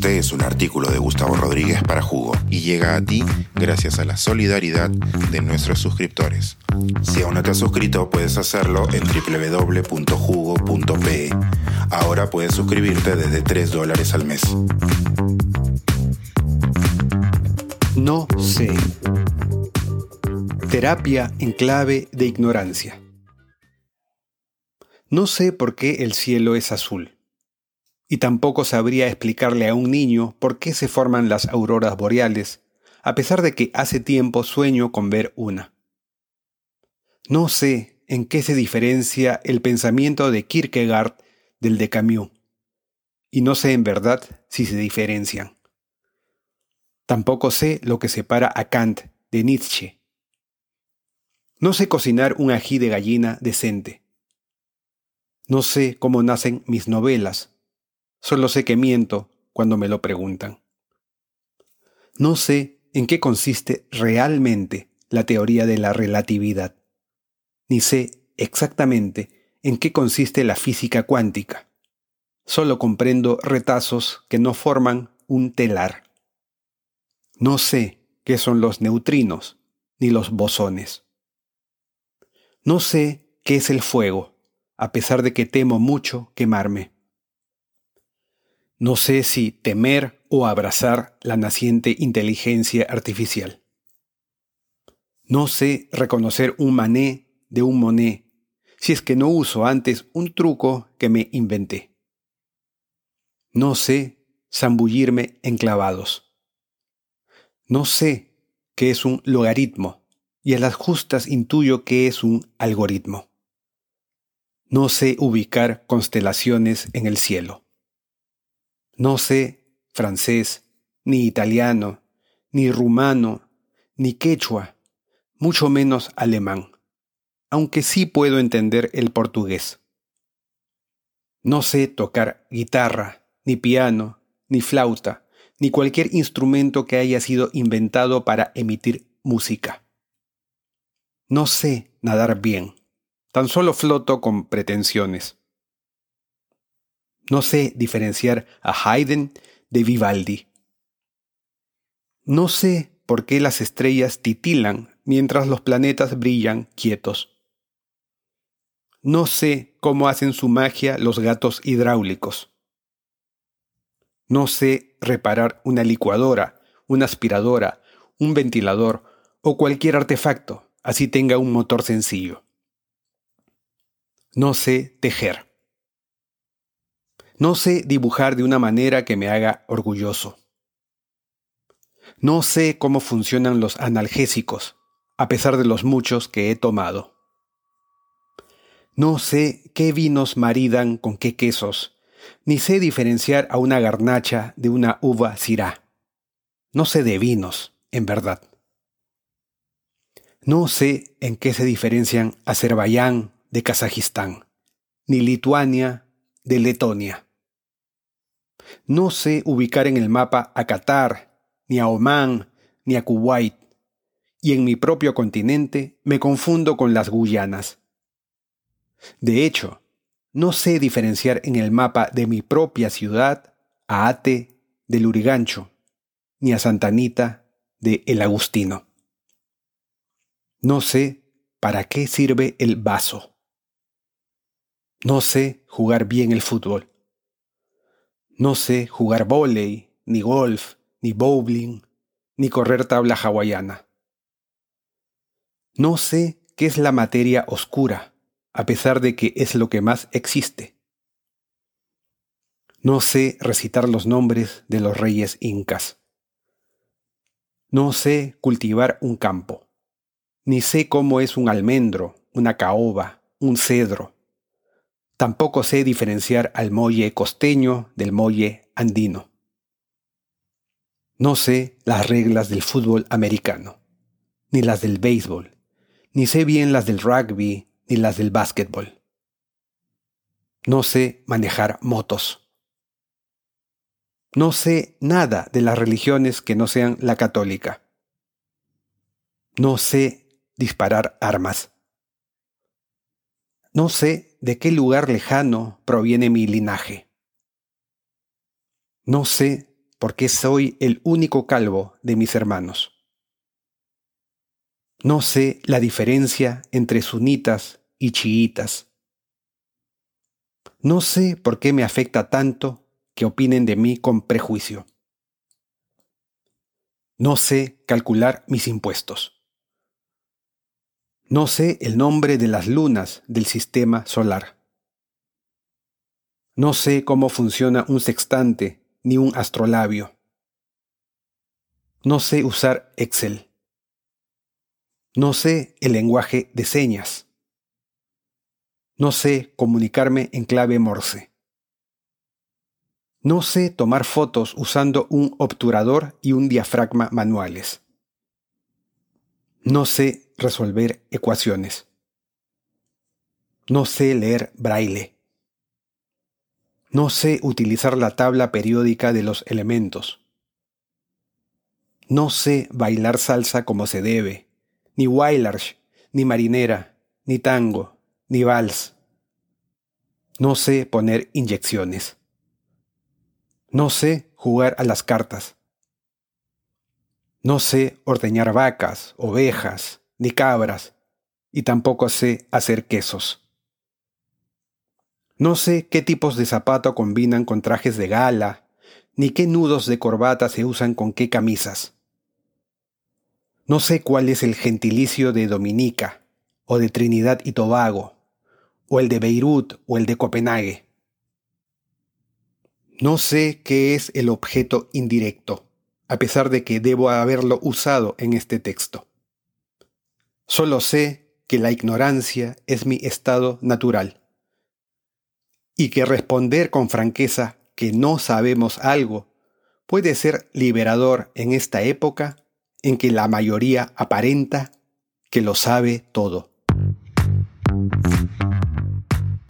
Este es un artículo de Gustavo Rodríguez para Jugo y llega a ti gracias a la solidaridad de nuestros suscriptores. Si aún no te has suscrito, puedes hacerlo en www.jugo.pe. Ahora puedes suscribirte desde 3 dólares al mes. No sé. Terapia en clave de ignorancia. No sé por qué el cielo es azul y tampoco sabría explicarle a un niño por qué se forman las auroras boreales, a pesar de que hace tiempo sueño con ver una. No sé en qué se diferencia el pensamiento de Kierkegaard del de Camus, y no sé en verdad si se diferencian. Tampoco sé lo que separa a Kant de Nietzsche. No sé cocinar un ají de gallina decente. No sé cómo nacen mis novelas, Solo sé que miento cuando me lo preguntan. No sé en qué consiste realmente la teoría de la relatividad, ni sé exactamente en qué consiste la física cuántica. Solo comprendo retazos que no forman un telar. No sé qué son los neutrinos ni los bosones. No sé qué es el fuego, a pesar de que temo mucho quemarme. No sé si temer o abrazar la naciente inteligencia artificial. No sé reconocer un mané de un moné si es que no uso antes un truco que me inventé. No sé zambullirme en clavados. No sé qué es un logaritmo y a las justas intuyo que es un algoritmo. No sé ubicar constelaciones en el cielo. No sé francés, ni italiano, ni rumano, ni quechua, mucho menos alemán, aunque sí puedo entender el portugués. No sé tocar guitarra, ni piano, ni flauta, ni cualquier instrumento que haya sido inventado para emitir música. No sé nadar bien, tan solo floto con pretensiones. No sé diferenciar a Haydn de Vivaldi. No sé por qué las estrellas titilan mientras los planetas brillan quietos. No sé cómo hacen su magia los gatos hidráulicos. No sé reparar una licuadora, una aspiradora, un ventilador o cualquier artefacto, así tenga un motor sencillo. No sé tejer. No sé dibujar de una manera que me haga orgulloso. No sé cómo funcionan los analgésicos, a pesar de los muchos que he tomado. No sé qué vinos maridan con qué quesos, ni sé diferenciar a una garnacha de una uva cirá. No sé de vinos, en verdad. No sé en qué se diferencian Azerbaiyán de Kazajistán, ni Lituania de Letonia. No sé ubicar en el mapa a Qatar, ni a Omán, ni a Kuwait, y en mi propio continente me confundo con las Guyanas. De hecho, no sé diferenciar en el mapa de mi propia ciudad a Ate del Urigancho, ni a Santanita de El Agustino. No sé para qué sirve el vaso. No sé jugar bien el fútbol. No sé jugar vóley, ni golf, ni bowling, ni correr tabla hawaiana. No sé qué es la materia oscura, a pesar de que es lo que más existe. No sé recitar los nombres de los reyes incas. No sé cultivar un campo, ni sé cómo es un almendro, una caoba, un cedro, Tampoco sé diferenciar al molle costeño del molle andino. No sé las reglas del fútbol americano, ni las del béisbol, ni sé bien las del rugby, ni las del básquetbol. No sé manejar motos. No sé nada de las religiones que no sean la católica. No sé disparar armas. No sé de qué lugar lejano proviene mi linaje. No sé porque soy el único calvo de mis hermanos. No sé la diferencia entre sunitas y chiitas. No sé por qué me afecta tanto que opinen de mí con prejuicio. No sé calcular mis impuestos. No sé el nombre de las lunas del sistema solar. No sé cómo funciona un sextante ni un astrolabio. No sé usar Excel. No sé el lenguaje de señas. No sé comunicarme en clave Morse. No sé tomar fotos usando un obturador y un diafragma manuales. No sé resolver ecuaciones. No sé leer braille. No sé utilizar la tabla periódica de los elementos. No sé bailar salsa como se debe, ni wailarsh, ni marinera, ni tango, ni vals. No sé poner inyecciones. No sé jugar a las cartas. No sé ordeñar vacas, ovejas, ni cabras, y tampoco sé hacer quesos. No sé qué tipos de zapato combinan con trajes de gala, ni qué nudos de corbata se usan con qué camisas. No sé cuál es el gentilicio de Dominica, o de Trinidad y Tobago, o el de Beirut o el de Copenhague. No sé qué es el objeto indirecto, a pesar de que debo haberlo usado en este texto. Solo sé que la ignorancia es mi estado natural y que responder con franqueza que no sabemos algo puede ser liberador en esta época en que la mayoría aparenta que lo sabe todo.